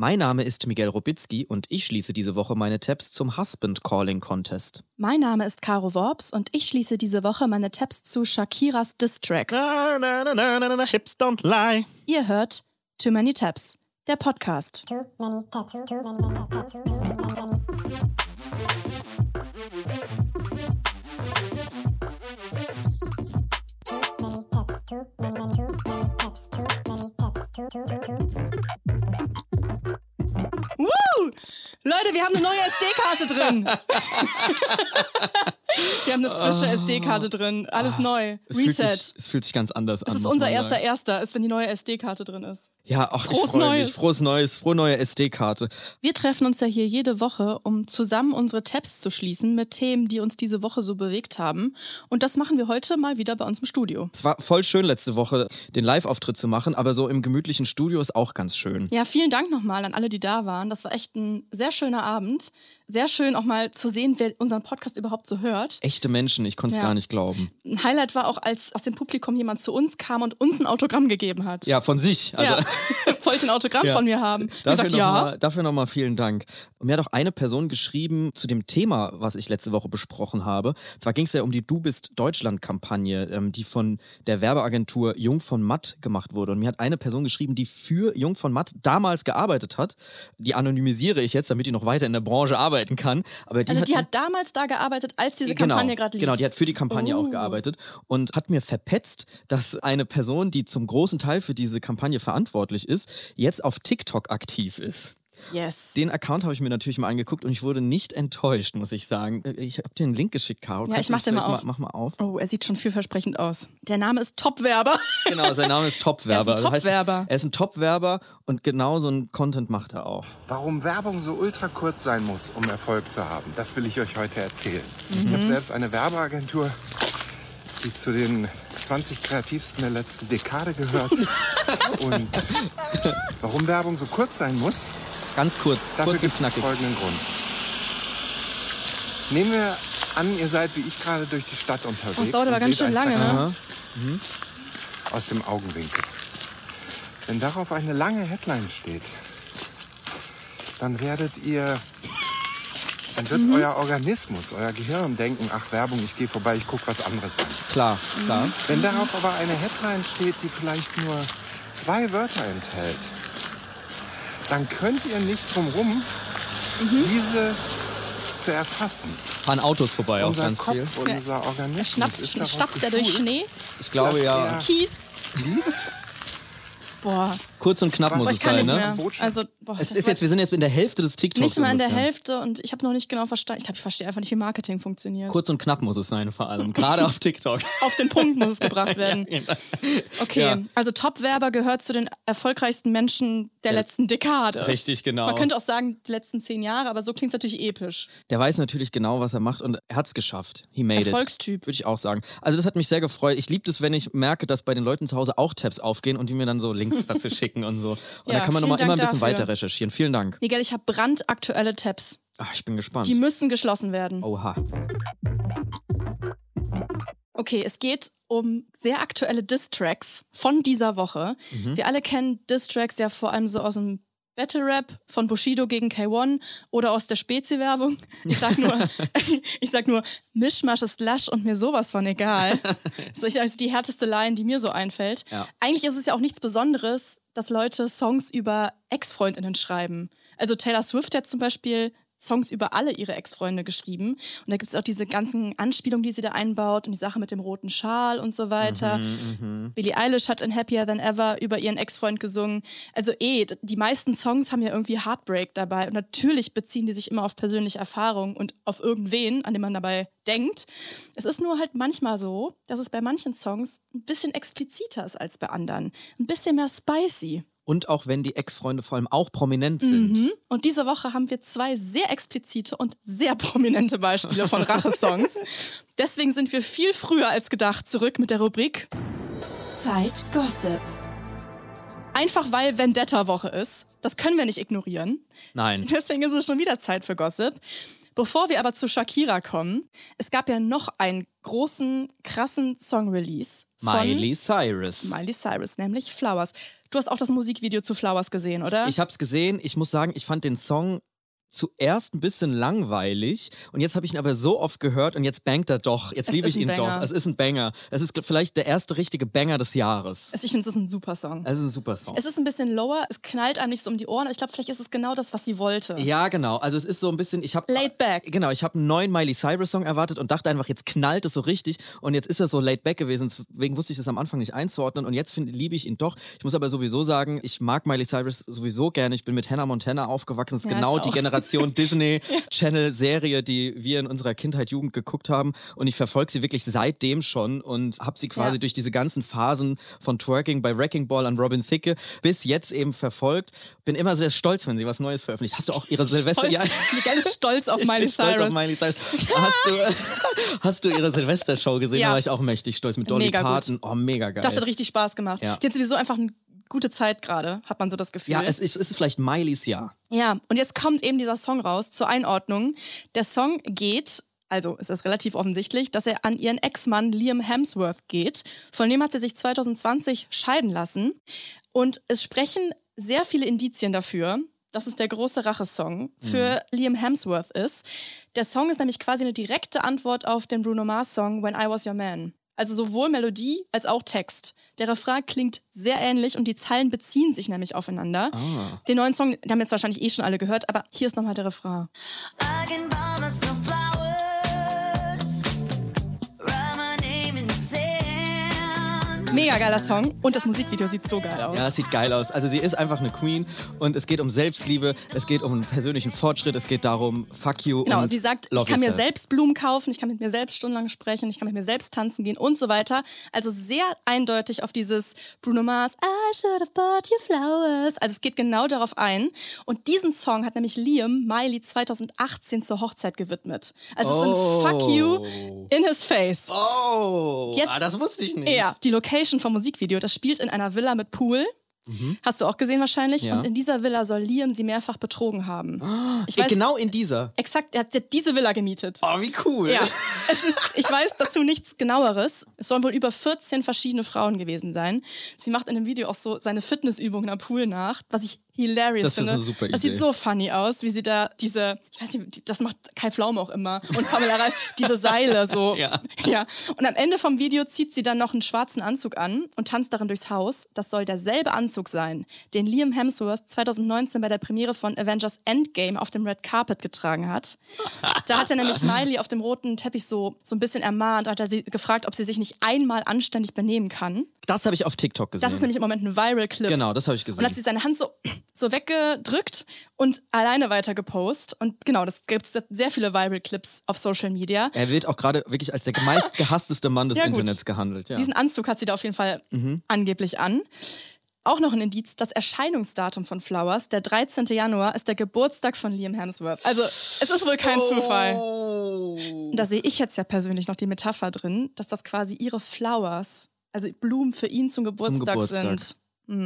Mein Name ist Miguel Robitzky und ich schließe diese Woche meine Tabs zum Husband Calling Contest. Mein Name ist Caro Worps und ich schließe diese Woche meine Tabs zu Shakiras Diss-Track. Na, na, na, na, na, na, hips don't lie. Ihr hört Too Many Tabs, der Podcast. Too many tabs, too many tabs, too many tabs. Too many tabs, too many, many, too many tabs, too many tabs, too, too, too, too. Woo! Leute, wir haben eine neue SD-Karte drin. wir haben eine frische SD-Karte drin. Alles neu. Ah. Es fühlt, Reset. sich, es fühlt sich ganz anders an. Das ist unser erster sagen. Erster, ist, wenn die neue SD-Karte drin ist. Ja, ach, ich Frohes freue Neues. mich. Frohes Neues, frohe neue SD-Karte. Wir treffen uns ja hier jede Woche, um zusammen unsere Tabs zu schließen mit Themen, die uns diese Woche so bewegt haben. Und das machen wir heute mal wieder bei uns im Studio. Es war voll schön letzte Woche, den Live-Auftritt zu machen, aber so im gemütlichen Studio ist auch ganz schön. Ja, vielen Dank nochmal an alle, die da waren. Das war echt ein sehr schöner Abend. Sehr schön auch mal zu sehen, wer unseren Podcast überhaupt so hört. Echte Menschen, ich konnte es Ja. gar nicht glauben. Ein Highlight war auch, als aus dem Publikum jemand zu uns kam und uns ein Autogramm gegeben hat. Ja, von sich. Also, Ja. Wollte ein Autogramm Ja. von mir haben. Dafür gesagt, ja. mal, dafür nochmal vielen Dank. Und mir hat auch eine Person geschrieben zu dem Thema, was ich letzte Woche besprochen habe. Zwar ging es ja um die Du bist Deutschland-Kampagne, ähm, die von der Werbeagentur Jung von Matt gemacht wurde. Und mir hat eine Person geschrieben, die für Jung von Matt damals gearbeitet hat. Die anonymisiere ich jetzt, damit die noch weiter in der Branche arbeiten kann. Aber die Also hat die hat damals da gearbeitet, als diese genau, Kampagne gerade lief. Genau, die hat für die Kampagne Oh. auch gearbeitet und hat mir verpetzt, dass eine Person, die zum großen Teil für diese Kampagne verantwortlich ist, jetzt auf TikTok aktiv ist. Yes. Den Account habe ich mir natürlich mal angeguckt und ich wurde nicht enttäuscht, muss ich sagen. Ich habe dir einen Link geschickt, Caro. Ja, Kannst ich mach das den mal auf. Mach mal auf. Oh, er sieht schon vielversprechend aus. Der Name ist Topwerber. Genau, sein Name ist Topwerber. Er ist ein Das heißt, Topwerber. Er ist ein Topwerber und genau so einen Content macht er auch. Warum Werbung so ultra kurz sein muss, um Erfolg zu haben, das will ich euch heute erzählen. Ich Mhm. habe selbst eine Werbeagentur, die zu den 20 kreativsten der letzten Dekade gehört. Und warum Werbung so kurz sein muss, Ganz kurz, dafür kurz und gibt es folgenden Grund. Nehmen wir an, ihr seid wie ich gerade durch die Stadt unterwegs. Oh, das dauert aber ganz schön lange, ne? Plakat Aus dem Augenwinkel. Wenn darauf eine lange Headline steht, dann werdet ihr, dann wird Mhm. euer Organismus, euer Gehirn denken, ach Werbung, ich gehe vorbei, ich gucke was anderes an. Klar, klar. Mhm. Wenn darauf aber eine Headline steht, die vielleicht nur zwei Wörter enthält, dann könnt ihr nicht drum rum, Mhm. diese zu erfassen. Fahren Autos vorbei auch unser ganz Kopf, viel. unser Organismus Schnappt, ist stapft er durch Schnee? Ich glaube ja. Kies? liest. Boah, Kurz und knapp Was? muss es sein, ne? Also, boah, Es ist jetzt, wir sind jetzt in der Hälfte des TikToks. nicht mal in der ungefähr. Hälfte und ich habe noch nicht genau verstanden. Ich glaube, ich verstehe einfach nicht, wie Marketing funktioniert. Kurz und knapp muss es sein, vor allem. Gerade auf TikTok. Auf den Punkt muss es gebracht werden. Okay, Ja. also Top-Werber gehört zu den erfolgreichsten Menschen der letzten Dekade. Richtig, genau. Man könnte auch sagen, die letzten zehn Jahre, aber so klingt es natürlich episch. Der weiß natürlich genau, was er macht und er hat es geschafft. He made Erfolgstyp. it. Würde ich auch sagen. Also das hat mich sehr gefreut. Ich liebe es, wenn ich merke, dass bei den Leuten zu Hause auch Tabs aufgehen und die mir dann so Links dazu schicken und so. Und Ja, da kann man nochmal immer ein bisschen dafür. weiter recherchieren. Vielen Dank. Miguel, ich habe brandaktuelle Tabs. Ach, ich bin gespannt. Die müssen geschlossen werden. Oha. Okay, es geht um sehr aktuelle Diss-Tracks von dieser Woche. Mhm. Wir alle kennen Diss-Tracks ja vor allem so aus dem Battle Rap von Bushido gegen K1 oder aus der Spezi-Werbung. Ich sag nur, ich sag nur, Mischmasch ist lasch und mir sowas von egal. Das ist also die härteste Line, die mir so einfällt. Ja. Eigentlich ist es ja auch nichts Besonderes, dass Leute Songs über Ex-Freundinnen schreiben. Also Taylor Swift hat zum Beispiel Songs über alle ihre Ex-Freunde geschrieben. Und da gibt es auch diese ganzen Anspielungen, die sie da einbaut und die Sache mit dem roten Schal und so weiter. Mhm, Billie Eilish hat in Happier Than Ever über ihren Ex-Freund gesungen. Also eh, die meisten Songs haben ja irgendwie Heartbreak dabei. Und natürlich beziehen die sich immer auf persönliche Erfahrungen und auf irgendwen, an den man dabei denkt. Es ist nur halt manchmal so, dass es bei manchen Songs ein bisschen expliziter ist als bei anderen. Ein bisschen mehr spicy. Und auch wenn die Ex-Freunde vor allem auch prominent sind. Mhm. Und diese Woche haben wir zwei sehr explizite und sehr prominente Beispiele von Rachesongs. Deswegen sind wir viel früher als gedacht zurück mit der Rubrik Zeit Gossip. Einfach weil Vendetta-Woche ist. Das können wir nicht ignorieren. Nein. Deswegen ist es schon wieder Zeit für Gossip. Bevor wir aber zu Shakira kommen, es gab ja noch einen großen, krassen Song-Release Miley Cyrus. Miley Cyrus, nämlich Flowers. Du hast auch das Musikvideo zu Flowers gesehen, oder? Ich habe es gesehen. Ich muss sagen, ich fand den Song zuerst ein bisschen langweilig und jetzt habe ich ihn aber so oft gehört und jetzt bangt er doch. Jetzt Es liebe ich ihn Banger. doch. Es ist ein Banger. Es ist vielleicht der erste richtige Banger des Jahres. Also ich finde, es ist ein super Song. Es ist ein super Song. Es ist ein bisschen lower, es knallt einem nicht so um die Ohren, aber ich glaube, vielleicht ist es genau das, was sie wollte. ja, genau. Also es ist so ein bisschen, ich habe Laid back. Genau, ich habe einen neuen Miley Cyrus Song erwartet und dachte einfach, jetzt knallt es so richtig und jetzt ist er so laid back gewesen. Deswegen wusste ich das am Anfang nicht einzuordnen und jetzt finde liebe ich ihn doch. Ich muss aber sowieso sagen, ich mag Miley Cyrus sowieso gerne. Ich bin mit Hannah Montana aufgewachsen. Das ist Ja, genau die auch. Generation Disney Channel Serie, die wir in unserer Kindheit Jugend geguckt haben und ich verfolge sie wirklich seitdem schon und habe sie quasi Ja. durch diese ganzen Phasen von Twerking bei Wrecking Ball an Robin Thicke bis jetzt eben verfolgt. Bin immer sehr stolz, wenn sie was Neues veröffentlicht. Hast du auch ihre Silvester Stolz, ich bin ganz stolz auf Miley bin stolz Cyrus. auf Miley Cyrus. Hast du, hast du ihre Silvestershow gesehen? Ja. Da war ich auch mächtig stolz mit Dolly Mega gut. Parton. Oh, mega geil. Das hat richtig Spaß gemacht. Ja. Die hat sowieso einfach eine gute Zeit gerade, hat man so das Gefühl. ja, es ist, es ist vielleicht Mileys Jahr. Ja, und jetzt kommt eben dieser Song raus zur Einordnung. Der Song geht, also es ist relativ offensichtlich, dass er an ihren Ex-Mann Liam Hemsworth geht. Von dem hat sie sich 2020 scheiden lassen. Und es sprechen sehr viele Indizien dafür, dass es der große Rachesong für Liam Hemsworth ist. Der Song ist nämlich quasi eine direkte Antwort auf den Bruno Mars-Song When I Was Your Man. Also sowohl Melodie als auch Text. Der Refrain klingt sehr ähnlich und die Zeilen beziehen sich nämlich aufeinander. Den neuen Song, den haben jetzt wahrscheinlich eh schon alle gehört, aber hier ist nochmal der Refrain. I can buy myself Mega geiler Song und das Musikvideo sieht so geil aus. Ja, es sieht geil aus. Also sie ist einfach eine Queen und es geht um Selbstliebe, es geht um einen persönlichen Fortschritt, es geht darum, fuck you Genau, sie sagt, ich kann mir selbst Blumen kaufen, ich kann mit mir selbst stundenlang sprechen, ich kann mit mir selbst tanzen gehen und so weiter. Also sehr eindeutig auf dieses Bruno Mars, I should have bought you flowers. Also es geht genau darauf ein. Und diesen Song hat nämlich Liam Miley 2018 zur Hochzeit gewidmet. Also es ist Oh. ein Fuck you in his face. Oh, Jetzt- ah, das wusste ich nicht. Ja, die Location vom Musikvideo, das spielt in einer Villa mit Pool. Hast du auch gesehen wahrscheinlich. Mhm. Ja. Und in dieser Villa soll Liam sie mehrfach betrogen haben. Ich Ey, weiß genau in dieser. exakt, er hat diese Villa gemietet. Oh, wie cool. Ja, es ist, ich weiß dazu nichts genaueres. Es sollen wohl über 14 verschiedene Frauen gewesen sein. Sie macht in dem Video auch so seine Fitnessübungen am Pool nach, was ich hilarious Das ist finde. eine super Das Idee. sieht so funny aus, wie sie da diese, ich weiß nicht, das macht Kai Pflaum auch immer und Pamela Reif, diese Seile so. Ja. ja. Und am Ende vom Video zieht sie dann noch einen schwarzen Anzug an und tanzt darin durchs Haus. Das soll derselbe Anzug sein, den Liam Hemsworth 2019 bei der Premiere von Avengers Endgame auf dem Red Carpet getragen hat. Da hat er nämlich Miley auf dem roten Teppich so, so ein bisschen ermahnt, hat er sie gefragt, ob sie sich nicht einmal anständig benehmen kann. Das habe ich auf TikTok gesehen. Das ist nämlich im Moment ein Viral-Clip. Genau, das habe ich gesehen. Und hat sie seine Hand so, so weggedrückt und alleine weiter gepostet. Und genau, das gibt es sehr viele Viral-Clips auf Social Media. er wird auch gerade wirklich als der meistgehassteste Mann des Ja. Internets gehandelt. Ja. Diesen Anzug hat sie da auf jeden Fall Mhm. angeblich an. Auch noch ein Indiz, das Erscheinungsdatum von Flowers, der 13. Januar, ist der Geburtstag von Liam Hemsworth. Also, es ist wohl kein Zufall. Oh. Und da sehe ich jetzt ja persönlich noch die Metapher drin, dass das quasi ihre Flowers, also Blumen für ihn zum Geburtstag, Geburtstag. sind.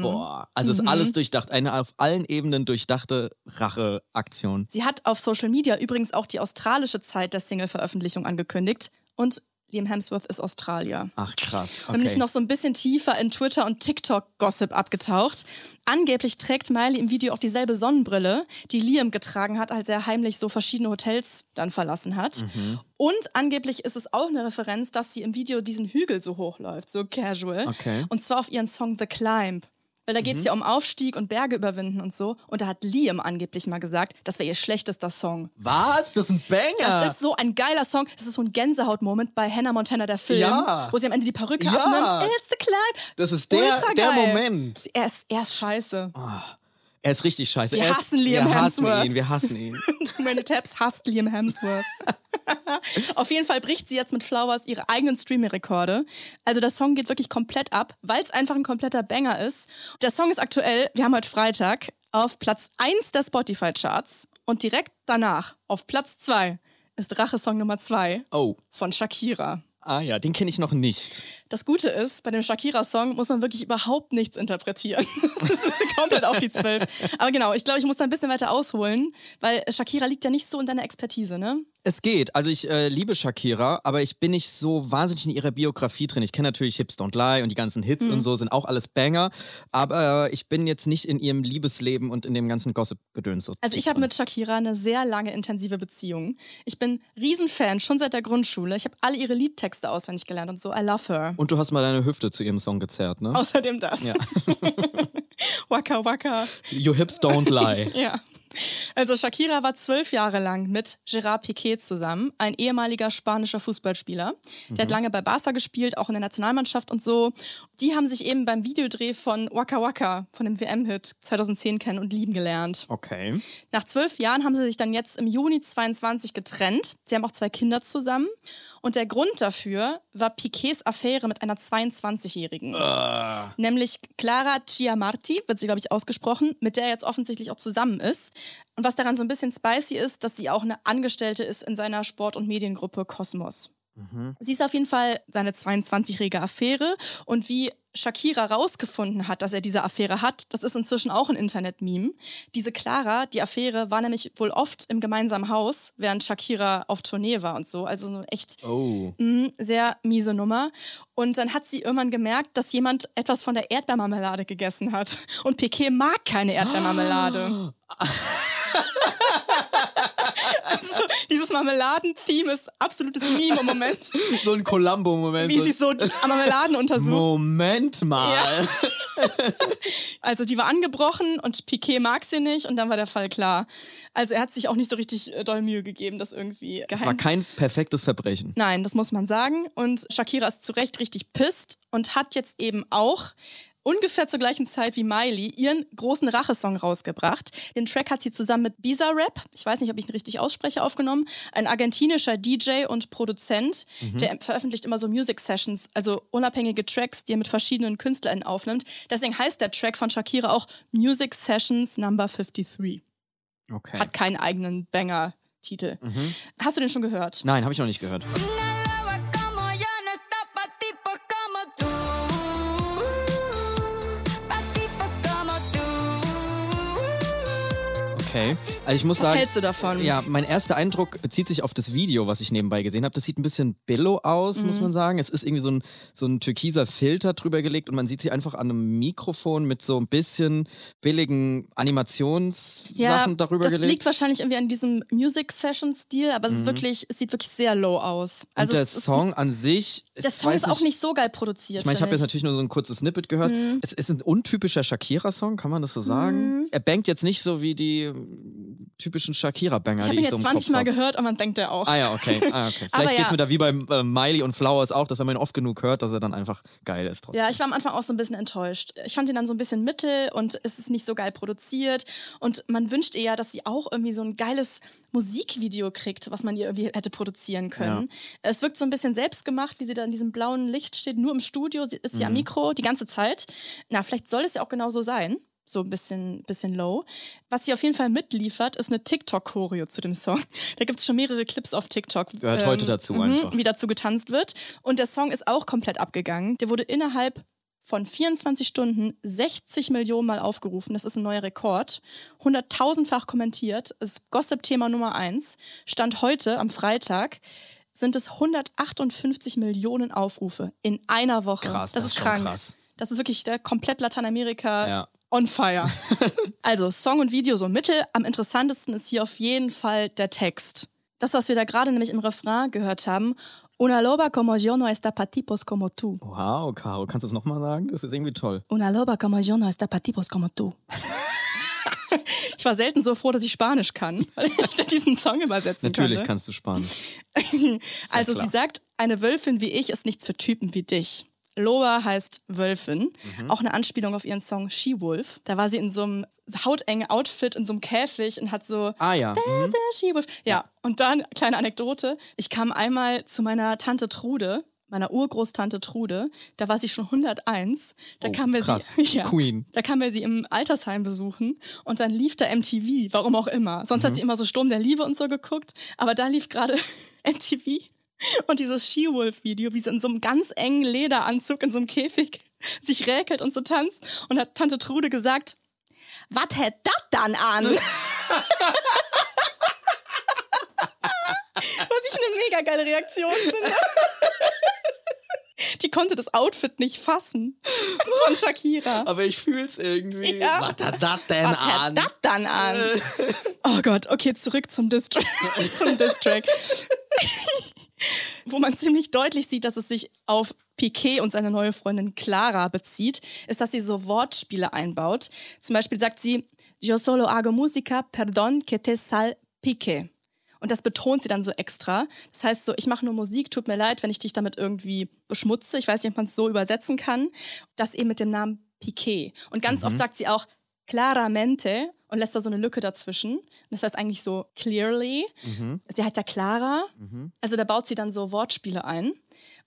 Boah, also Mhm. ist alles durchdacht. Eine auf allen Ebenen durchdachte Racheaktion. Sie hat auf Social Media übrigens auch die australische Zeit der Single-Veröffentlichung angekündigt. Und Liam Hemsworth ist Australier. Ach krass. Nämlich Okay. noch so ein bisschen tiefer in Twitter und TikTok-Gossip abgetaucht. Angeblich trägt Miley im Video auch dieselbe Sonnenbrille, die Liam getragen hat, als er heimlich so verschiedene Hotels dann verlassen hat. Mhm. Und angeblich ist es auch eine Referenz, dass sie im Video diesen Hügel so hochläuft, so casual. Okay. Mhm. Und zwar auf ihren Song The Climb. Weil da geht es ja um Aufstieg und Berge überwinden und so. Und da hat Liam angeblich mal gesagt, das wäre ihr schlechtester Song. Was? Das ist ein Banger. Das ist so ein geiler Song. Das ist so ein Gänsehaut-Moment bei Hannah Montana, der Film, Ja. wo sie am Ende die Perücke Ja. abnimmt. It's the climb. Das ist der- der. Moment. Er ist, er ist scheiße. Er ist richtig scheiße. Wir er ist, hassen Liam wir hassen Hemsworth. ihn, wir hassen ihn. Many Tabs hasst Liam Hemsworth. Auf jeden Fall bricht sie jetzt mit Flowers ihre eigenen Streaming-Rekorde. Also der Song geht wirklich komplett ab, weil es einfach ein kompletter Banger ist. Der Song ist aktuell, wir haben heute Freitag, auf Platz 1 der Spotify-Charts und direkt danach auf Platz 2 ist Rache-Song Nummer 2 Oh. von Shakira. Ah ja, den kenne ich noch nicht. Das Gute ist, bei dem Shakira-Song muss man wirklich überhaupt nichts interpretieren. Komplett auf die Zwölf. Aber genau, ich glaube, ich muss da ein bisschen weiter ausholen, weil Shakira liegt ja nicht so in deiner Expertise, ne? Es geht. Also ich äh, liebe Shakira, aber ich bin nicht so wahnsinnig in ihrer Biografie drin. Ich kenne natürlich Hips Don't Lie und die ganzen Hits Mhm. und so sind auch alles Banger, aber ich bin jetzt nicht in ihrem Liebesleben und in dem ganzen Gossip-Gedöns so. Also ich habe mit Shakira eine sehr lange intensive Beziehung. Ich bin Riesenfan, schon seit der Grundschule. Ich habe alle ihre Liedtexte auswendig gelernt und so. I love her. Und du hast mal deine Hüfte zu ihrem Song gezerrt, ne? Außerdem das. Ja. waka waka. You Hips Don't Lie. Ja. Also Shakira war zwölf Jahre lang mit Gerard Piqué zusammen, ein ehemaliger spanischer Fußballspieler. Der hat lange bei Barca gespielt, auch in der Nationalmannschaft und so. Die haben sich eben beim Videodreh von Waka Waka, von dem WM-Hit 2010 kennen und lieben gelernt. Okay. Nach zwölf Jahren haben sie sich dann jetzt im Juni 22 getrennt. Sie haben auch zwei Kinder zusammen. Und der Grund dafür war Piquets Affäre mit einer 22-Jährigen. Nämlich Clara Chiamarti, wird sie, glaube ich, ausgesprochen, mit der er jetzt offensichtlich auch zusammen ist. Und was daran so ein bisschen spicy ist, dass sie auch eine Angestellte ist in seiner Sport- und Mediengruppe Kosmos. Sie ist auf jeden Fall seine 22-jährige Affäre und wie Shakira rausgefunden hat, dass er diese Affäre hat, das ist inzwischen auch ein Internet-Meme. Diese Clara, die Affäre, war nämlich wohl oft im gemeinsamen Haus, während Shakira auf Tournee war und so. Also eine echt Oh. Mhm, sehr miese Nummer. Und dann hat sie irgendwann gemerkt, dass jemand etwas von der Erdbeermarmelade gegessen hat. Und Piquet mag keine Erdbeermarmelade. also, dieses Marmeladen-Theme ist absolutes Meme im Moment. So ein Columbo-Moment. Wie sie so Marmeladen untersucht. Moment mal. Also die war angebrochen und Piquet mag sie nicht und dann war der Fall klar. Also er hat sich auch nicht so richtig äh, doll Mühe gegeben, das irgendwie Das geheim war kein perfektes Verbrechen. Nein, das muss man sagen. Und Shakira ist zu Recht richtig pisst und hat jetzt eben auch ungefähr zur gleichen Zeit wie Miley ihren großen Rachesong rausgebracht. Den Track hat sie zusammen mit Bisa Rap, ich weiß nicht, ob ich ihn richtig ausspreche, aufgenommen. Ein argentinischer DJ und Produzent, der veröffentlicht immer so Music Sessions, also unabhängige Tracks, die er mit verschiedenen KünstlerInnen aufnimmt. Deswegen heißt der Track von Shakira auch Music Sessions Number 53. Okay. Hat keinen eigenen Banger-Titel. Hast du den schon gehört? Nein, habe ich noch nicht gehört. Una Okay. Also ich muss Was sagen. hältst du davon? Ja, mein erster Eindruck bezieht sich auf das Video, was ich nebenbei gesehen habe. Das sieht ein bisschen billow aus, muss Mhm. man sagen. Es ist irgendwie so ein, so ein türkiser Filter drüber gelegt und man sieht sie einfach an einem Mikrofon mit so ein bisschen billigen Animationssachen darüber das gelegt. liegt wahrscheinlich irgendwie an diesem Music Session Stil, aber es ist wirklich, es sieht wirklich sehr low aus. Also und der Song an sich, der Song ist auch nicht so geil produziert. Ich meine, ich habe jetzt natürlich nur so ein kurzes Snippet gehört. Mhm. Es ist ein untypischer Shakira-Song, kann man das so sagen? Er bangt jetzt nicht so wie die typischen Shakira-Banger, Ich habe ihn so jetzt im 20 Kopf Mal gehört und man denkt er auch. Ah ja, okay. Ah, okay. Vielleicht geht's ja. mir da wie bei äh, Miley und Flowers auch, dass wenn man ihn oft genug hört, dass er dann einfach geil ist trotzdem. Ja, ich war am Anfang auch so ein bisschen enttäuscht. Ich fand ihn dann so ein bisschen mittel und es ist nicht so geil produziert. Und man wünscht ihr ja, dass sie auch irgendwie so ein geiles Musikvideo kriegt, was man ihr irgendwie hätte produzieren können. Es wirkt so ein bisschen selbstgemacht, wie sie da in diesem blauen Licht steht, nur im Studio. Sie ist sie am Mhm. Mikro die ganze Zeit. Na, vielleicht soll es ja auch genau so sein. So ein bisschen, bisschen low. Was sie auf jeden Fall mitliefert, ist eine TikTok-Choreo zu dem Song. Da gibt es schon mehrere Clips auf TikTok. Gehört heute dazu mhm, einfach. Wie dazu getanzt wird. Und der Song ist auch komplett abgegangen. Der wurde innerhalb von 24 Stunden 60 Millionen Mal aufgerufen. Das ist ein neuer Rekord. 100.000-fach kommentiert. Das ist Gossip-Thema Nummer eins. Stand heute, am Freitag, sind es 158 Millionen Aufrufe in einer Woche. Krass, das, das ist krank. krass. Das ist wirklich der komplett Lateinamerika Ja. On fire. also Song und Video so mittel. Am interessantesten ist hier auf jeden Fall der Text. Das, was wir da gerade nämlich im Refrain gehört haben. Una loba como yo no está pa tipos como tú. Wow, Caro, kannst du das nochmal sagen? Das ist irgendwie toll. Una loba como yo no está pa tipos como tú. Ich war selten so froh, dass ich Spanisch kann, weil ich dann diesen Song übersetzen Natürlich konnte. kannst du Spanisch. Also klar. sie sagt, eine Wölfin wie ich ist nichts für Typen wie dich. Loba heißt Wölfin, Mhm. auch eine Anspielung auf ihren Song She-Wolf. Da war sie in so einem hautengen Outfit, in so einem Käfig und hat so Ah ja. Mhm. der She-Wolf. Ja, und dann, kleine Anekdote, ich kam einmal zu meiner Tante Trude, meiner Urgroßtante Trude, da war sie schon 101. Da Oh, kamen wir krass. sie, ja, Queen. Da kamen wir sie im Altersheim besuchen und dann lief da MTV, warum auch immer. Sonst Mhm. hat sie immer so Sturm der Liebe und so geguckt, aber da lief gerade MTV und dieses She-Wolf-Video, wie sie in so einem ganz engen Lederanzug in so einem Käfig sich räkelt und so tanzt und hat Tante Trude gesagt, was hätt das dann an? mega geile Reaktion finde. Die konnte das Outfit nicht fassen von Shakira. Aber ich fühl's irgendwie. Ja. Was hat das denn Was hat an? das dann an? Oh Gott, okay, zurück zum Distrack. zum Distrack. Wo man ziemlich deutlich sieht, dass es sich auf Piquet und seine neue Freundin Clara bezieht, ist, dass sie so Wortspiele einbaut. Zum Beispiel sagt sie, Yo solo hago música, perdón que te sal pique. Und das betont sie dann so extra. Das heißt so, ich mache nur Musik, tut mir leid, wenn ich dich damit irgendwie beschmutze. Ich weiß nicht, ob man es so übersetzen kann. Das eben mit dem Namen Piquet. Und ganz oft sagt sie auch claramente und lässt da so eine Lücke dazwischen. Und das heißt eigentlich so clearly. Sie hat ja Clara. Also da baut sie dann so Wortspiele ein.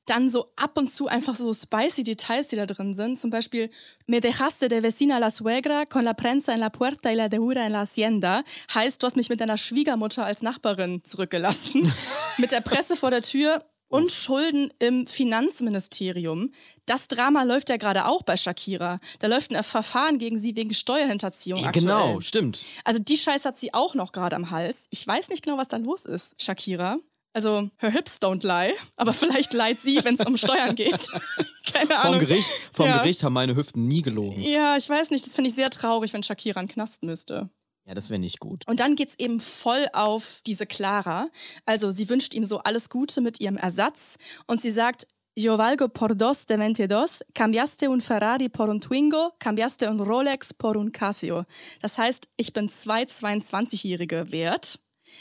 Dann so ab und zu einfach so spicy Details, die da drin sind. Zum Beispiel, me dejaste de vecina la suegra con la prensa en la puerta y la deura en la hacienda. Heißt, du hast mich mit deiner Schwiegermutter als Nachbarin zurückgelassen. mit der Presse vor der Tür und Schulden im Finanzministerium. Das Drama läuft ja gerade auch bei Shakira. Da läuft ein Verfahren gegen sie wegen Steuerhinterziehung. aktuell. Genau, stimmt. Also die Scheiße hat sie auch noch gerade am Hals. Ich weiß nicht genau, was da los ist, Shakira. Also, her hips don't lie, aber vielleicht leiht sie, wenn es um Steuern geht. Keine Ahnung. Vom Gericht, vom Ja. Gericht haben meine Hüften nie gelogen. Ja, ich weiß nicht. Das finde ich sehr traurig, wenn Shakira in Knast müsste. Ja, das wäre nicht gut. Und dann geht's eben voll auf diese Clara. Also sie wünscht ihm so alles Gute mit ihrem Ersatz und sie sagt, Yo valgo por dos de veintidós, cambiaste un Ferrari por un Twingo, cambiaste un Rolex por un Casio. Das heißt, ich bin zwei 22-Jährige wert,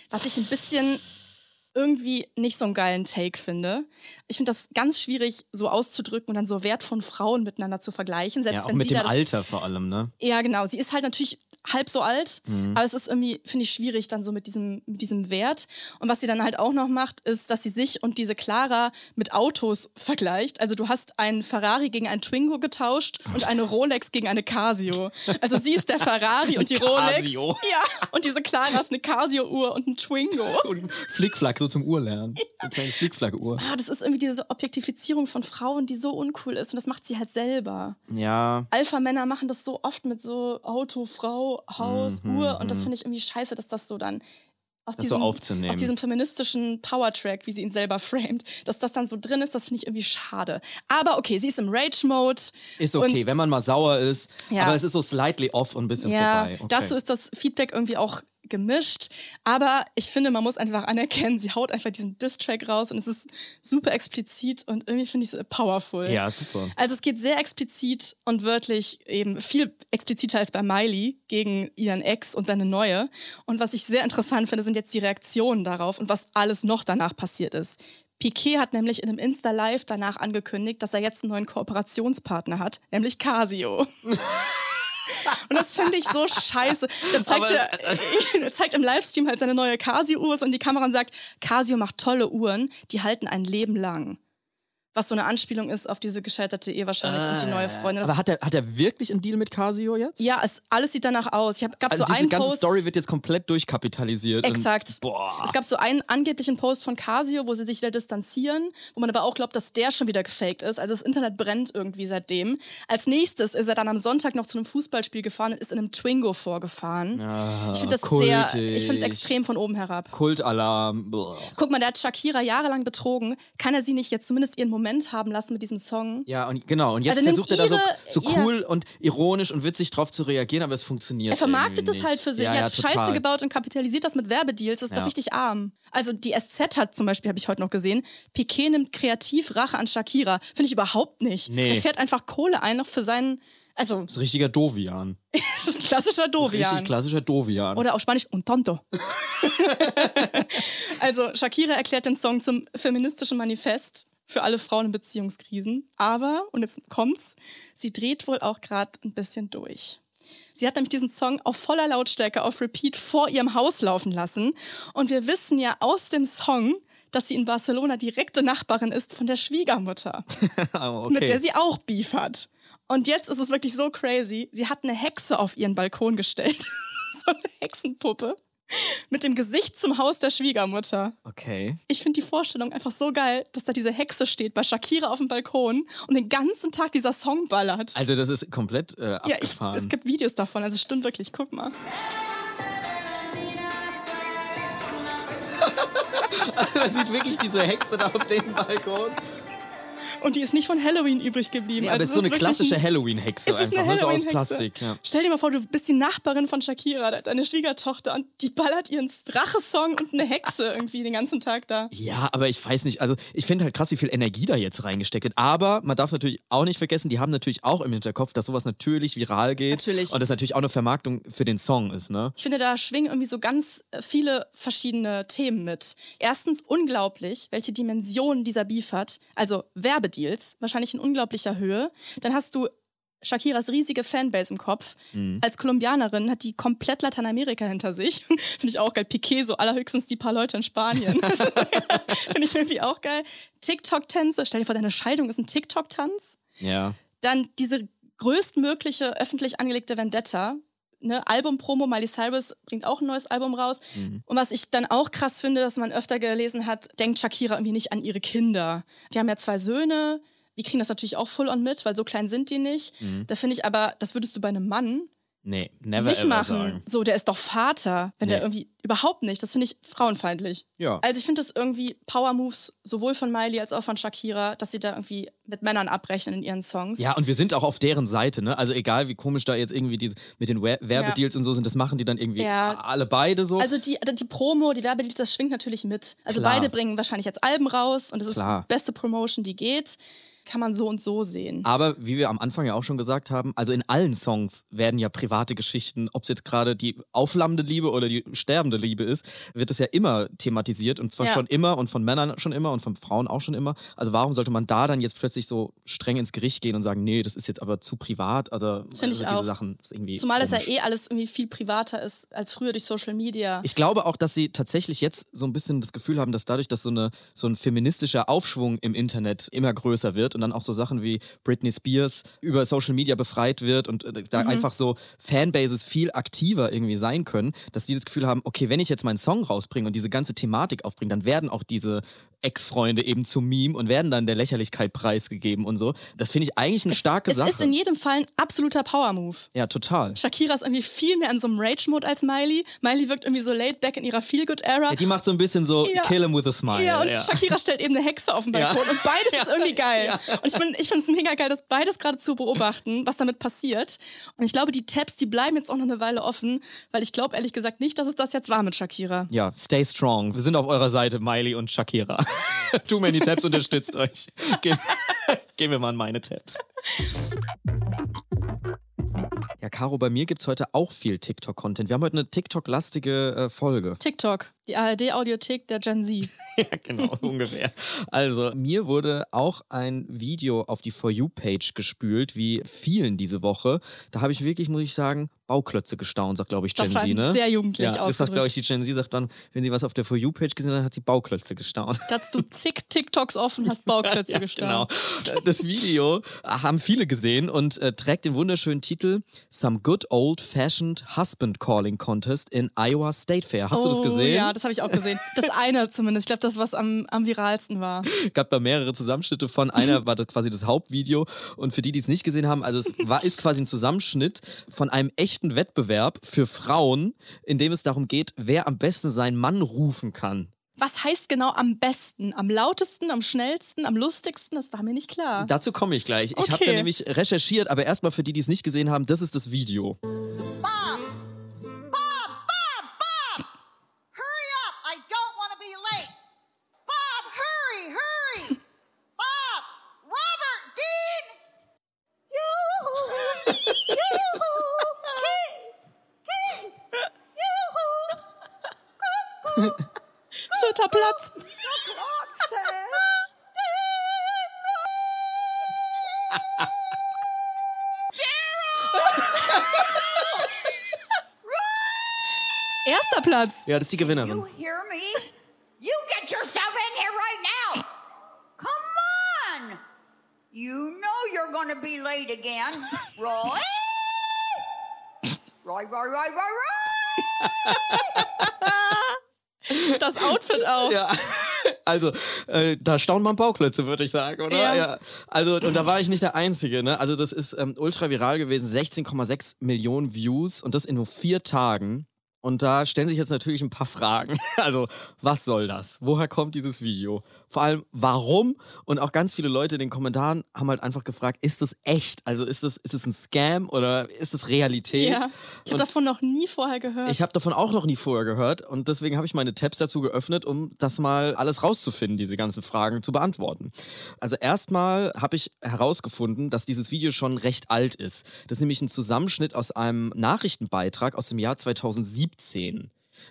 was ich ein bisschen irgendwie nicht so einen geilen Take finde. Ich finde das ganz schwierig, so auszudrücken und dann so Wert von Frauen miteinander zu vergleichen. Selbst Ja, auch wenn mit dem da das Alter vor allem, ne? ja, genau. Sie ist halt natürlich halb so alt, Mhm. aber es ist irgendwie, finde ich, schwierig dann so mit diesem, mit diesem Wert. Und was sie dann halt auch noch macht, ist, dass sie sich und diese Clara mit Autos vergleicht. Also du hast einen Ferrari gegen einen Twingo getauscht und eine Rolex gegen eine Casio. Also sie ist der Ferrari und die Rolex. Casio. Ja, und diese Clara ist eine Casio-Uhr und ein Twingo. Und Flickflack so zum Uhrlernen. Eine kleine Flickflack-Uhr. Ah, das ist irgendwie diese Objektifizierung von Frauen, die so uncool ist. Und das macht sie halt selber. Ja. Alpha-Männer machen das so oft mit so Auto, Frau, Haus, Mhm, Uhr. Und das finde ich irgendwie scheiße, dass das so dann aus so diesem, aufzunehmen. aus diesem feministischen Power-Track, wie sie ihn selber framed, dass das dann so drin ist, das finde ich irgendwie schade. Aber okay, sie ist im Rage-Mode. Ist okay, wenn man mal sauer ist. Ja. Aber es ist so slightly off und ein bisschen Ja, vorbei. Okay. dazu ist das Feedback irgendwie auch gemischt. Aber ich finde, man muss einfach anerkennen, sie haut einfach diesen Diss-Track raus und es ist super explizit und irgendwie finde ich es powerful. Ja, super. Also es geht sehr explizit und wörtlich eben viel expliziter als bei Miley gegen ihren Ex und seine neue. Und was ich sehr interessant finde, sind jetzt die Reaktionen darauf und was alles noch danach passiert ist. Piquet hat nämlich in einem Insta-Live danach angekündigt, dass er jetzt einen neuen Kooperationspartner hat, nämlich Casio. Und das finde ich so scheiße. Der zeigt, er, er zeigt im Livestream halt seine neue Casio-Uhr und die Kamera und sagt, Casio macht tolle Uhren, die halten ein Leben lang. Was so eine Anspielung ist auf diese gescheiterte Ehe wahrscheinlich und die neue Freundin. Das Aber hat er, hat er wirklich einen Deal mit Casio jetzt? ja, es, alles sieht danach aus. Ich hab, gab Also so diese einen ganze Post. Story wird jetzt komplett durchkapitalisiert. Exakt. Und, boah. Es gab so einen angeblichen Post von Casio, wo sie sich wieder distanzieren, wo man aber auch glaubt, dass der schon wieder gefaked ist. Also das Internet brennt irgendwie seitdem. Als nächstes ist er dann am Sonntag noch zu einem Fußballspiel gefahren und ist in einem Twingo vorgefahren. ich finde das sehr, ich finde es kultig. extrem von oben herab. Kultalarm. Boah. Guck mal, der hat Shakira jahrelang betrogen. Kann er sie nicht jetzt zumindest ihren Moment haben lassen mit diesem Song? Ja, und genau. Und jetzt Also versucht er da so, so cool und ironisch und witzig drauf zu reagieren, aber es funktioniert. Er vermarktet das halt für sich. Ja, er ja, hat total. Scheiße gebaut und kapitalisiert das mit Werbedeals. Das ist Ja. doch richtig arm. Also die SZ hat zum Beispiel, habe ich heute noch gesehen, Piquet nimmt kreativ Rache an Shakira. Finde ich überhaupt nicht. Nee. Der fährt einfach Kohle ein noch für seinen, also Das ist ein richtiger Dovian. das ist ein klassischer Dovian. Richtig klassischer Dovian. Oder auf Spanisch, un tonto. also, Shakira erklärt den Song zum feministischen Manifest für alle Frauen in Beziehungskrisen. Aber, und jetzt kommt's, sie dreht wohl auch gerade ein bisschen durch. Sie hat nämlich diesen Song auf voller Lautstärke auf Repeat vor ihrem Haus laufen lassen. Und wir wissen ja aus dem Song, dass sie in Barcelona direkte Nachbarin ist von der Schwiegermutter Ah, okay. mit der sie auch Beef hat. Und jetzt ist es wirklich so crazy. Sie hat eine Hexe auf ihren Balkon gestellt. so eine Hexenpuppe. Mit dem Gesicht zum Haus der Schwiegermutter. okay. Ich finde die Vorstellung einfach so geil, dass da diese Hexe steht bei Shakira auf dem Balkon und den ganzen Tag dieser Song ballert. Also das ist komplett äh, ja, ich, abgefahren. es gibt Videos davon, also stimmt wirklich. Guck mal. Man sieht wirklich diese Hexe da auf dem Balkon. Und die ist nicht von Halloween übrig geblieben. Nee, aber es ist so eine klassische ein- Halloween-Hexe einfach, eine ne? so aus. Plastik. Ja. Stell dir mal vor, du bist die Nachbarin von Shakira, de- deine Schwiegertochter, und die ballert ihren Rachesong und eine Hexe irgendwie den ganzen Tag da. Ja, aber ich weiß nicht, also ich finde halt krass, wie viel Energie da jetzt reingesteckt wird. Aber man darf natürlich auch nicht vergessen, die haben natürlich auch im Hinterkopf, dass sowas natürlich viral geht. Natürlich. Und das natürlich auch eine Vermarktung für den Song ist, ne? Ich finde, da schwingen irgendwie so ganz viele verschiedene Themen mit. Erstens unglaublich, welche Dimension dieser Beef hat. Also Werbedeals, wahrscheinlich in unglaublicher Höhe. Dann hast du Shakiras riesige Fanbase im Kopf. Als Kolumbianerin hat die komplett Lateinamerika hinter sich. Finde ich auch geil. Piquet, so allerhöchstens die paar Leute in Spanien. Finde ich irgendwie auch geil. TikTok-Tänze. Stell dir vor, deine Scheidung ist ein TikTok-Tanz. Ja. Dann diese größtmögliche öffentlich angelegte Vendetta. Ne, Album-Promo, Miley Cyrus bringt auch ein neues Album raus. Und was ich dann auch krass finde, dass man öfter gelesen hat, denkt Shakira irgendwie nicht an ihre Kinder. Die haben ja zwei Söhne, die kriegen das natürlich auch full on mit, weil so klein sind die nicht. Da finde ich aber, das würdest du bei einem Mann Nee, never nicht machen. sagen. So, der ist doch Vater, wenn der Nee. irgendwie überhaupt nicht. Das finde ich frauenfeindlich. Ja. Also ich finde das irgendwie Power Moves sowohl von Miley als auch von Shakira, dass sie da irgendwie mit Männern abrechnen in ihren Songs. Ja, und wir sind auch auf deren Seite, ne? Also egal, wie komisch da jetzt irgendwie diese mit den Wer- Werbedeals und so sind, das machen die dann irgendwie Ja. alle beide so. Also die, die Promo, die Werbedeals, das schwingt natürlich mit. Also Klar. beide bringen wahrscheinlich jetzt Alben raus und das ist Klar. die beste Promotion, die geht. Kann man so und so sehen. Aber wie wir am Anfang ja auch schon gesagt haben, also in allen Songs werden ja private Geschichten, ob es jetzt gerade die aufflammende Liebe oder die sterbende Liebe ist, wird es ja immer thematisiert und zwar Ja. schon immer und von Männern schon immer und von Frauen auch schon immer. Also warum sollte man da dann jetzt plötzlich so streng ins Gericht gehen und sagen, nee, das ist jetzt aber zu privat? Also, Finde also ich diese auch. Sachen irgendwie Zumal es ja eh alles irgendwie viel privater ist als früher durch Social Media. Ich glaube auch, dass sie tatsächlich jetzt so ein bisschen das Gefühl haben, dass dadurch, dass so, eine, so ein feministischer Aufschwung im Internet immer größer wird und dann auch so Sachen wie Britney Spears über Social Media befreit wird und äh, da einfach so Fanbases viel aktiver irgendwie sein können, dass die das Gefühl haben, okay, wenn ich jetzt meinen Song rausbringe und diese ganze Thematik aufbringe, dann werden auch diese Ex-Freunde eben zu Meme und werden dann der Lächerlichkeit preisgegeben und so. Das finde ich eigentlich eine starke es Sache. ist in jedem Fall ein absoluter Power-Move. ja, total. Shakira ist irgendwie viel mehr in so einem Rage-Mode als Miley. Miley wirkt irgendwie so laid back in ihrer Feel-Good-Era. Ja, die macht so ein bisschen so Ja. Kill him with a smile. Ja, und Shakira stellt eben eine Hexe auf den Balkon. Und beides ist irgendwie geil. Und ich, ich finde es mega geil, das beides gerade zu beobachten, was damit passiert. Und ich glaube, die Tabs, die bleiben jetzt auch noch eine Weile offen, weil ich glaube ehrlich gesagt nicht, dass es das jetzt war mit Shakira. Ja, stay strong. Wir sind auf eurer Seite, Miley und Shakira. Too Many Tabs unterstützt euch. Ge Gehen wir mal an meine Tabs. Caro, bei mir gibt es heute auch viel TikTok-Content. Wir haben heute eine TikTok-lastige äh, Folge. TikTok, die ARD-Audiothek der Gen Z. ja, genau, ungefähr. Also, mir wurde auch ein Video auf die For You-Page gespült, wie vielen diese Woche. Da habe ich wirklich, muss ich sagen, Bauklötze gestaunt, sagt, glaube ich, Gen Z, ne? sehr jugendlich Ja, das sagt, glaube ich, die Gen Z sagt dann, wenn sie was auf der For You-Page gesehen hat, hat sie Bauklötze gestaunt. Da hast du zig TikToks offen, hast Bauklötze Ja, gestaunt. Genau. Das Video haben viele gesehen und äh, trägt den wunderschönen Titel Some Good Old Fashioned Husband Calling Contest in Iowa State Fair. Hast du das Oh, gesehen? Ja, das habe ich auch gesehen. Das eine zumindest. Ich glaube, das, was am, am viralsten war. gab da mehrere Zusammenschnitte von. Einer war das quasi das Hauptvideo. Und für die, die es nicht gesehen haben, also es war, ist quasi ein Zusammenschnitt von einem echten Wettbewerb für Frauen, in dem es darum geht, wer am besten seinen Mann rufen kann. Was heißt genau am besten? Am lautesten, am schnellsten, am lustigsten? Das war mir nicht klar. Dazu komme ich gleich. Ich habe Okay. da nämlich recherchiert, aber erstmal für die, die es nicht gesehen haben, das ist das Video. Bob! Bob! Bob! Bob! Hurry up! I don't want to be late. Bob, hurry, hurry! Bob! Robert! Dean! Yoo-hoo! Yoo-hoo! Key! Key! Yoo-hoo! Vierter Platz. Erster Platz. Ja, das ist die Gewinnerin. You hear me? You get yourself in here right now. Come on. You know you're going to be late again. Roy? Roy, Roy, Roy, Roy, Roy. Das Outfit auch. Ja, also äh, da staunt man Bauklötze, würde ich sagen, oder? Ja. Also und da war ich nicht der Einzige, ne? Also das ist ähm, ultra viral gewesen, 16,6 Millionen Views und das in nur vier Tagen. Und da stellen sich jetzt natürlich ein paar Fragen. Also, was soll das? Woher kommt dieses Video? Vor allem, warum? Und auch ganz viele Leute in den Kommentaren haben halt einfach gefragt, ist das echt? Also ist das, ist das ein Scam oder ist das Realität? Ja. Ich habe davon noch nie vorher gehört. ich habe davon auch noch nie vorher gehört und deswegen habe ich meine Tabs dazu geöffnet, um das mal alles rauszufinden, diese ganzen Fragen zu beantworten. Also erstmal habe ich herausgefunden, dass dieses Video schon recht alt ist. Das ist nämlich ein Zusammenschnitt aus einem Nachrichtenbeitrag aus dem Jahr 2017. 2017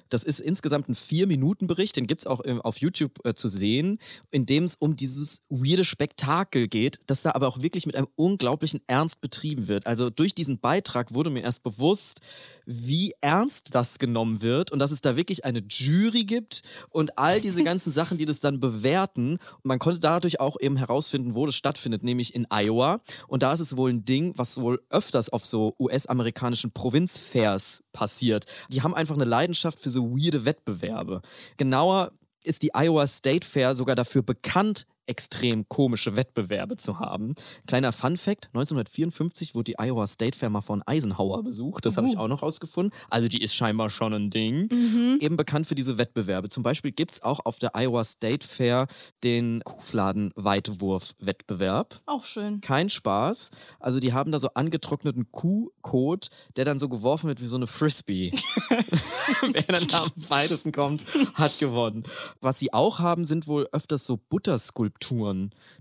das ist insgesamt ein Vier-Minuten-Bericht, den gibt es auch auf YouTube äh, zu sehen, in dem es um dieses weirde Spektakel geht, das da aber auch wirklich mit einem unglaublichen Ernst betrieben wird. Also durch diesen Beitrag wurde mir erst bewusst, wie ernst das genommen wird und dass es da wirklich eine Jury gibt und all diese ganzen Sachen, die das dann bewerten. Und man konnte dadurch auch eben herausfinden, wo das stattfindet, nämlich in Iowa. Und da ist es wohl ein Ding, was wohl öfters auf so US-amerikanischen Provinzfairs passiert. Die haben einfach eine Leidenschaft für so weirde Wettbewerbe. Genauer ist die Iowa State Fair sogar dafür bekannt, extrem komische Wettbewerbe zu haben. Kleiner Fun Fact: 1954 wurde die Iowa State Fair mal von Eisenhower besucht. Das habe ich auch noch rausgefunden. Also, die ist scheinbar schon ein Ding. Eben bekannt für diese Wettbewerbe. Zum Beispiel gibt es auch auf der Iowa State Fair den Kuhfladen-Weitwurf-Wettbewerb. Auch schön. Kein Spaß. Also die haben da so angetrockneten Kuhkot, der dann so geworfen wird wie so eine Frisbee. Wer dann am weitesten kommt, hat gewonnen. Was sie auch haben, sind wohl öfters so Butterskulpturen.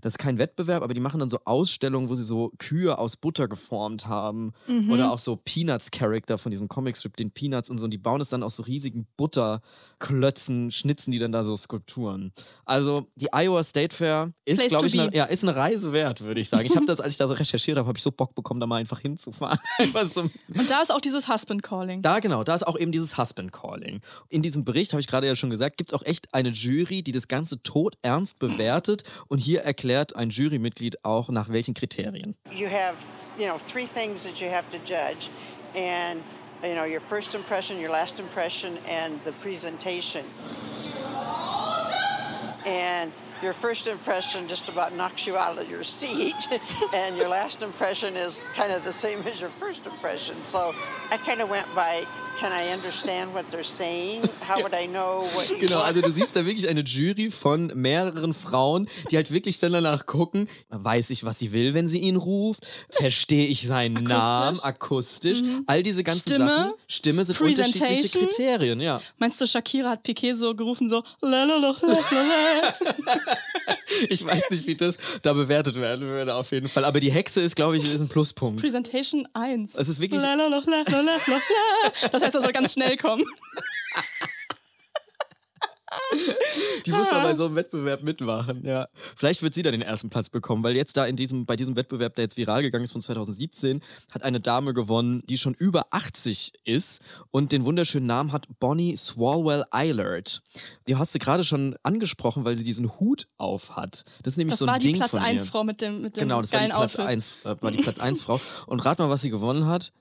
Das ist kein Wettbewerb, aber die machen dann so Ausstellungen, wo sie so Kühe aus Butter geformt haben. Oder auch so Peanuts-Charakter von diesem Comicstrip, den Peanuts und so. Und die bauen es dann aus so riesigen Butterklötzen, schnitzen die dann da so Skulpturen. Also die Iowa State Fair ist, glaube ich, eine, ja, ist eine Reise wert, würde ich sagen. Ich habe das, als ich da so recherchiert habe, habe ich so Bock bekommen, da mal einfach hinzufahren. So, Und da ist auch dieses Husband Calling. da genau, da ist auch eben dieses Husband Calling. In diesem Bericht, habe ich gerade ja schon gesagt, gibt es auch echt eine Jury, die das Ganze todernst bewertet. Und hier erklärt ein Jurymitglied auch, nach welchen Kriterien. you have you know three things that you have to judge and you know your first impression your last impression and the presentation and your first impression just about knocks you out of your seat and your last impression is kind of the same as your first impression. So i kind of went by can i understand what they're saying? How would i know what you Genau, also du siehst da wirklich eine Jury von mehreren Frauen, die halt wirklich dann danach gucken, weiß ich, was sie will, wenn sie ihn ruft, verstehe ich seinen Namen, akustisch, all diese ganzen Stimme, Sachen. Stimme sind unterschiedliche Presentation. Kriterien, ja. Meinst du, Shakira hat Piquet so gerufen, so Ich weiß nicht, wie das da bewertet werden würde, auf jeden Fall. Aber die Hexe ist, glaube ich, ist ein Pluspunkt. Presentation 1. Es ist wirklich- Das heißt, er soll ganz schnell kommen. Die muss man bei so einem Wettbewerb mitmachen, ja. Vielleicht wird sie dann den ersten Platz bekommen, weil jetzt da in diesem, bei diesem Wettbewerb, der jetzt viral gegangen ist von 2017, hat eine Dame gewonnen, die schon über 80 ist und den wunderschönen Namen hat Bonnie Swalwell Eilert. Die hast du gerade schon angesprochen, weil sie diesen Hut auf hat. Das ist nämlich Das so ein war die Ding Platz von ihr. 1 Frau mit dem, mit dem Genau, das war die, Platz Outfit. 1, äh, war die Platz 1 Frau. Und rat mal, was sie gewonnen hat.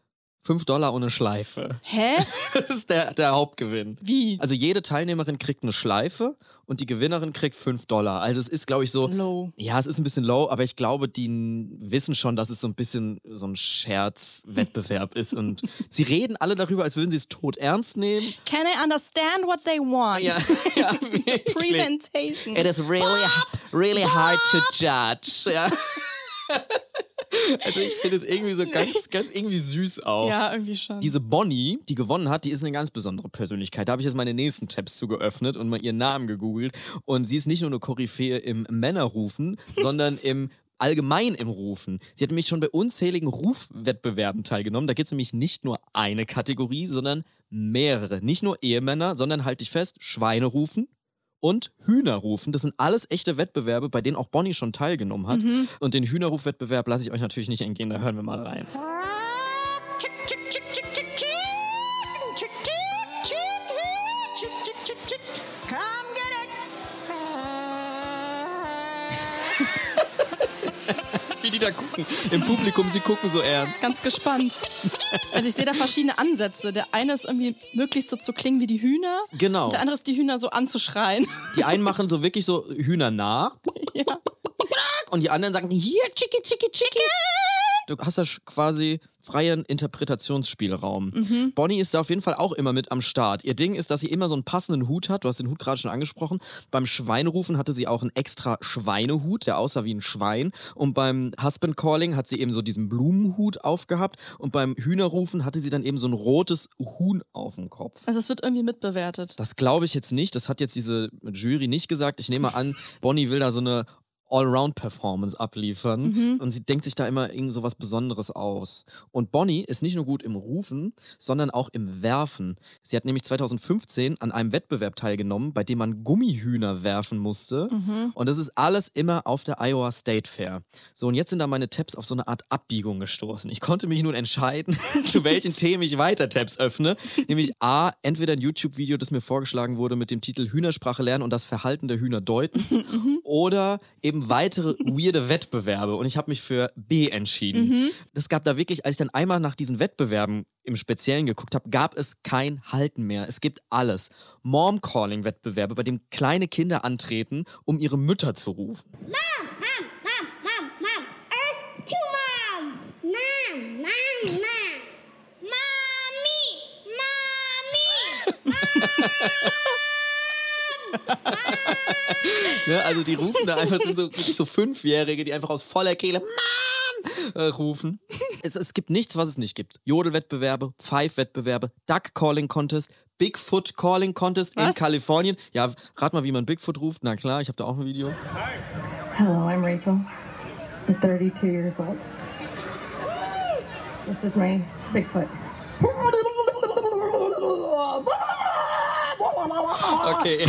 5 Dollar ohne Schleife. Hä? Das ist der, der Hauptgewinn. Wie? Also jede Teilnehmerin kriegt eine Schleife und die Gewinnerin kriegt 5 Dollar. Also es ist, glaube ich, so. Low. Ja, es ist ein bisschen low, aber ich glaube, die wissen schon, dass es so ein bisschen so ein Scherzwettbewerb ist. Und sie reden alle darüber, als würden sie es tot ernst nehmen. Can I understand what they want? Ja, ja wirklich. Presentation. It is really, really hard to judge. Ja. Also ich finde es irgendwie so ganz, ganz irgendwie süß auch. Ja, irgendwie schon. Diese Bonnie, die gewonnen hat, die ist eine ganz besondere Persönlichkeit. Da habe ich jetzt meine nächsten Tabs zu geöffnet und mal ihren Namen gegoogelt. Und sie ist nicht nur eine Koryphäe im Männerrufen, sondern im allgemein im Rufen. Sie hat nämlich schon bei unzähligen Rufwettbewerben teilgenommen. Da gibt es nämlich nicht nur eine Kategorie, sondern mehrere. Nicht nur Ehemänner, sondern halt dich fest, Schweine rufen und Hühnerrufen. Das sind alles echte Wettbewerbe, bei denen auch Bonnie schon teilgenommen hat. Und den Hühnerrufwettbewerb lasse ich euch natürlich nicht entgehen. Da hören wir mal rein. Chick, chick, chick. Die da gucken. Im Publikum, sie gucken so ernst. Ganz gespannt. Also ich sehe da verschiedene Ansätze. Der eine ist irgendwie möglichst so zu klingen wie die Hühner. Genau. Und der andere ist die Hühner so anzuschreien. Die einen machen so wirklich so Hühner nah ja. und die anderen sagen hier, chicki, chicki, chicki. Du hast da quasi freien Interpretationsspielraum. Mhm. Bonnie ist da auf jeden Fall auch immer mit am Start. Ihr Ding ist, dass sie immer so einen passenden Hut hat. Du hast den Hut gerade schon angesprochen. Beim Schweinerufen hatte sie auch einen extra Schweinehut, der aussah wie ein Schwein. Und beim Husband Calling hat sie eben so diesen Blumenhut aufgehabt. Und beim Hühnerrufen hatte sie dann eben so ein rotes Huhn auf dem Kopf. Also es wird irgendwie mitbewertet. Das glaube ich jetzt nicht. Das hat jetzt diese Jury nicht gesagt. Ich nehme an, Bonnie will da so eine Allround-Performance abliefern und sie denkt sich da immer irgend so was Besonderes aus. Und Bonnie ist nicht nur gut im Rufen, sondern auch im Werfen. Sie hat nämlich 2015 an einem Wettbewerb teilgenommen, bei dem man Gummihühner werfen musste. Und das ist alles immer auf der Iowa State Fair. So, und jetzt sind da meine Tabs auf so eine Art Abbiegung gestoßen. Ich konnte mich nun entscheiden, zu welchen Themen ich weiter Tabs öffne. Nämlich A, entweder ein YouTube-Video, das mir vorgeschlagen wurde mit dem Titel Hühnersprache lernen und das Verhalten der Hühner deuten. oder eben weitere weirde Wettbewerbe. Und ich habe mich für B entschieden. Es gab da wirklich, als ich dann einmal nach diesen Wettbewerben im Speziellen geguckt habe, gab es kein Halten mehr. Es gibt alles. Mom-Calling-Wettbewerbe, bei dem kleine Kinder antreten, um ihre Mütter zu rufen. Mom, mom, mom, mom, mom. Earth to mom. Mom, mom, mom. Mommy, Ne? Also die rufen da einfach sind so, wirklich so Fünfjährige, die einfach aus voller Kehle Mom äh, rufen. Es, es gibt nichts, was es nicht gibt. Jodelwettbewerbe, Pfeif-Wettbewerbe, Duck Calling Contest, Bigfoot Calling Contest in Was? Kalifornien. Ja, rat mal, wie man Bigfoot ruft. Na klar, ich habe da auch ein Video. Hello, I'm Rachel. I'm 32 years old. This is my Bigfoot. Okay.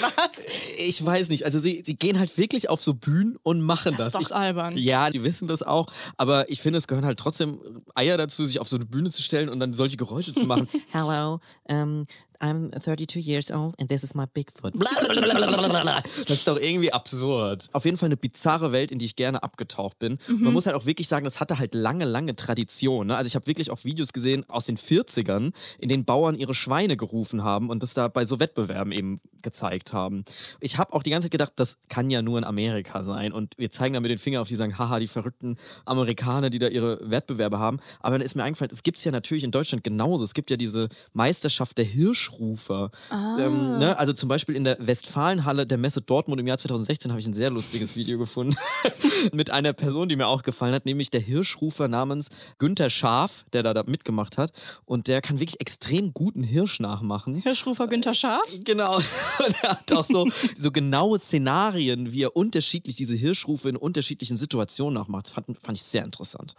Was? Ich weiß nicht. Also sie, sie gehen halt wirklich auf so Bühnen und machen das. Das ist doch ich, albern. Ja, die wissen das auch. Aber ich finde, es gehören halt trotzdem Eier dazu, sich auf so eine Bühne zu stellen und dann solche Geräusche zu machen. Hello, um, I'm 32 years old and this is my Bigfoot. Blablabla. Das ist doch irgendwie absurd. Auf jeden Fall eine bizarre Welt, in die ich gerne abgetaucht bin. Mhm. Man muss halt auch wirklich sagen, das hatte halt lange, lange Tradition. Ne? Also ich habe wirklich auch Videos gesehen aus den 40ern, in denen Bauern ihre Schweine gerufen haben und das da bei so Wettbewerben eben gezeigt haben. Ich habe auch die ganze Zeit gedacht, das kann ja nur in Amerika sein. Und wir zeigen da mit den Fingern auf die sagen, haha, die verrückten Amerikaner, die da ihre Wettbewerbe haben. Aber dann ist mir eingefallen, es gibt es ja natürlich in Deutschland genauso. Es gibt ja diese Meisterschaft der Hirschrufer. Ähm, ne? Also zum Beispiel in der Westfalenhalle der Messe Dortmund im Jahr 2016 habe ich ein sehr lustiges Video gefunden mit einer Person, die mir auch gefallen hat, nämlich der Hirschrufer namens Günther Schaf, der da, da mitgemacht hat. Und der kann wirklich extrem guten Hirsch nachmachen. Hirschrufer Günther Schaaf. Genau. Und er hat auch so, so genaue Szenarien, wie er unterschiedlich diese Hirschrufe in unterschiedlichen Situationen nachmacht. Das fand, fand ich sehr interessant.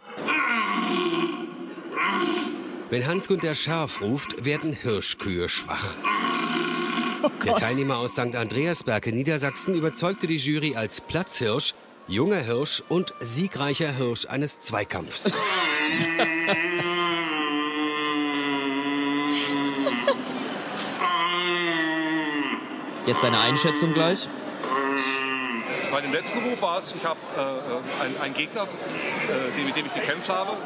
Wenn Hans-Günther Scharf ruft, werden Hirschkühe schwach. Der Teilnehmer aus St. Andreasberg in Niedersachsen überzeugte die Jury als Platzhirsch, junger Hirsch und siegreicher Hirsch eines Zweikampfs. Jetzt seine Einschätzung gleich. Dem letzten Ruf war es, ich habe äh, einen, einen Gegner, äh, den, mit dem ich gekämpft habe,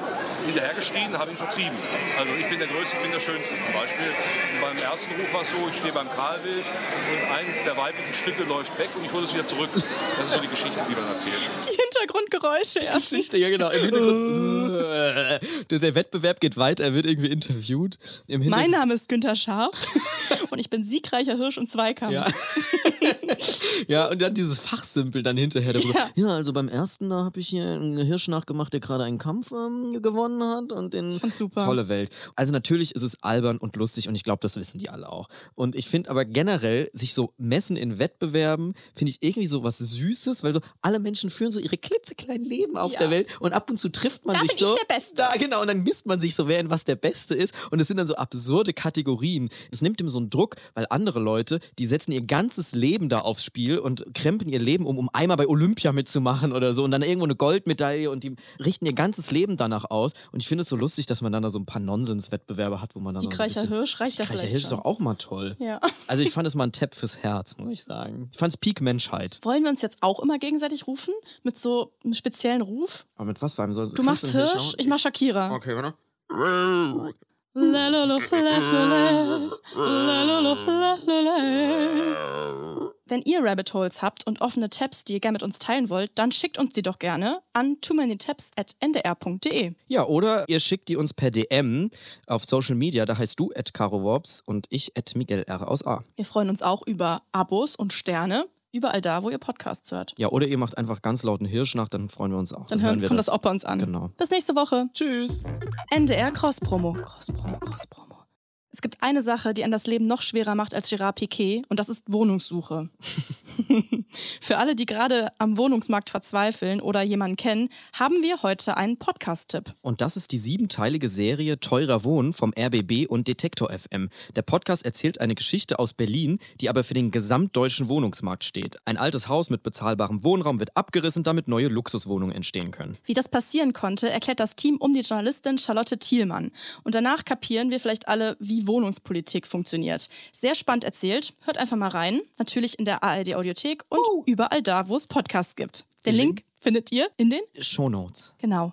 hinterhergeschrien, habe ihn vertrieben. Also ich bin der Größte, ich bin der Schönste zum Beispiel. Und beim ersten Ruf war es so, ich stehe beim Karlwild und eins der weiblichen Stücke läuft weg und ich hole es wieder zurück. Das ist so die Geschichte, die man erzählt. Die Hintergrundgeräusche erst. Geschichte, ja genau. Im Hintergrund, der, Wettbewerb geht weiter, er wird irgendwie interviewt. Im Mein Name ist Günther Schaaf und ich bin siegreicher Hirsch im Zweikampf. Ja. ja, und dann dieses Fachsimpel dann hinterher. Ja, Ja. also beim ersten, da habe ich hier einen Hirsch nachgemacht, der gerade einen Kampf ähm, gewonnen hat und den Fand super. tolle Welt. Also natürlich ist es albern und lustig und ich glaube, das wissen die alle auch. Und ich finde aber generell, sich so messen in Wettbewerben, finde ich irgendwie so was Süßes, weil so alle Menschen führen so ihre klitzekleinen Leben auf Ja. der Welt und ab und zu trifft man Da sich bin ich so. der Beste. Da, genau, und dann misst man sich so, wer in was der Beste ist. Und es sind dann so absurde Kategorien. Es nimmt ihm so einen Druck, weil andere Leute, die setzen ihr ganzes Leben da aufs Spiel und krempeln ihr Leben um, um einmal bei Olympia mitzumachen oder so und dann irgendwo eine Goldmedaille und die richten ihr ganzes Leben danach aus. Und ich finde es so lustig, dass man dann da so ein paar Nonsenswettbewerbe hat, wo man dann Siegreicher so ein bisschen, Hirsch reicht ja Siegreicher vielleicht Hirsch ist doch auch mal toll. Ja. Also ich fand es mal ein Tap fürs Herz, muss ich sagen. Ich fand es Peak Menschheit. Wollen wir uns jetzt auch immer gegenseitig rufen? Mit so einem speziellen Ruf? Aber mit was für einem soll Du machst Hirsch, ich mach Shakira. Okay, warte. Wenn ihr Rabbit Holes habt und offene Tabs, die ihr gerne mit uns teilen wollt, dann schickt uns die doch gerne an too many tabs at ndr.de. Ja, oder ihr schickt die uns per DM auf Social Media. Da heißt du at Caro Worps und ich at Miguel R aus A. Wir freuen uns auch über Abos und Sterne. Überall da, wo ihr Podcasts hört. Ja, oder ihr macht einfach ganz lauten Hirsch nach, dann freuen wir uns auch. Dann hören, wir kommt das auch bei uns an. Genau. Bis nächste Woche. Tschüss. NDR Cross-Promo. Cross-Promo, Cross-Promo. Es gibt eine Sache, die an das Leben noch schwerer macht als Gerard Piquet und das ist Wohnungssuche. Für alle, die gerade am Wohnungsmarkt verzweifeln oder jemanden kennen, haben wir heute einen Podcast-Tipp. Und das ist die siebenteilige Serie Teurer Wohnen vom RBB und Detektor FM. Der Podcast erzählt eine Geschichte aus Berlin, die aber für den gesamtdeutschen Wohnungsmarkt steht. Ein altes Haus mit bezahlbarem Wohnraum wird abgerissen, damit neue Luxuswohnungen entstehen können. Wie das passieren konnte, erklärt das Team um die Journalistin Charlotte Thielmann. Und danach kapieren wir vielleicht alle, wie Wohnungspolitik funktioniert. Sehr spannend erzählt. Hört einfach mal rein. Natürlich in der ARD Audiothek und überall da, wo es Podcasts gibt. Den Link findet ihr in den Shownotes. Genau.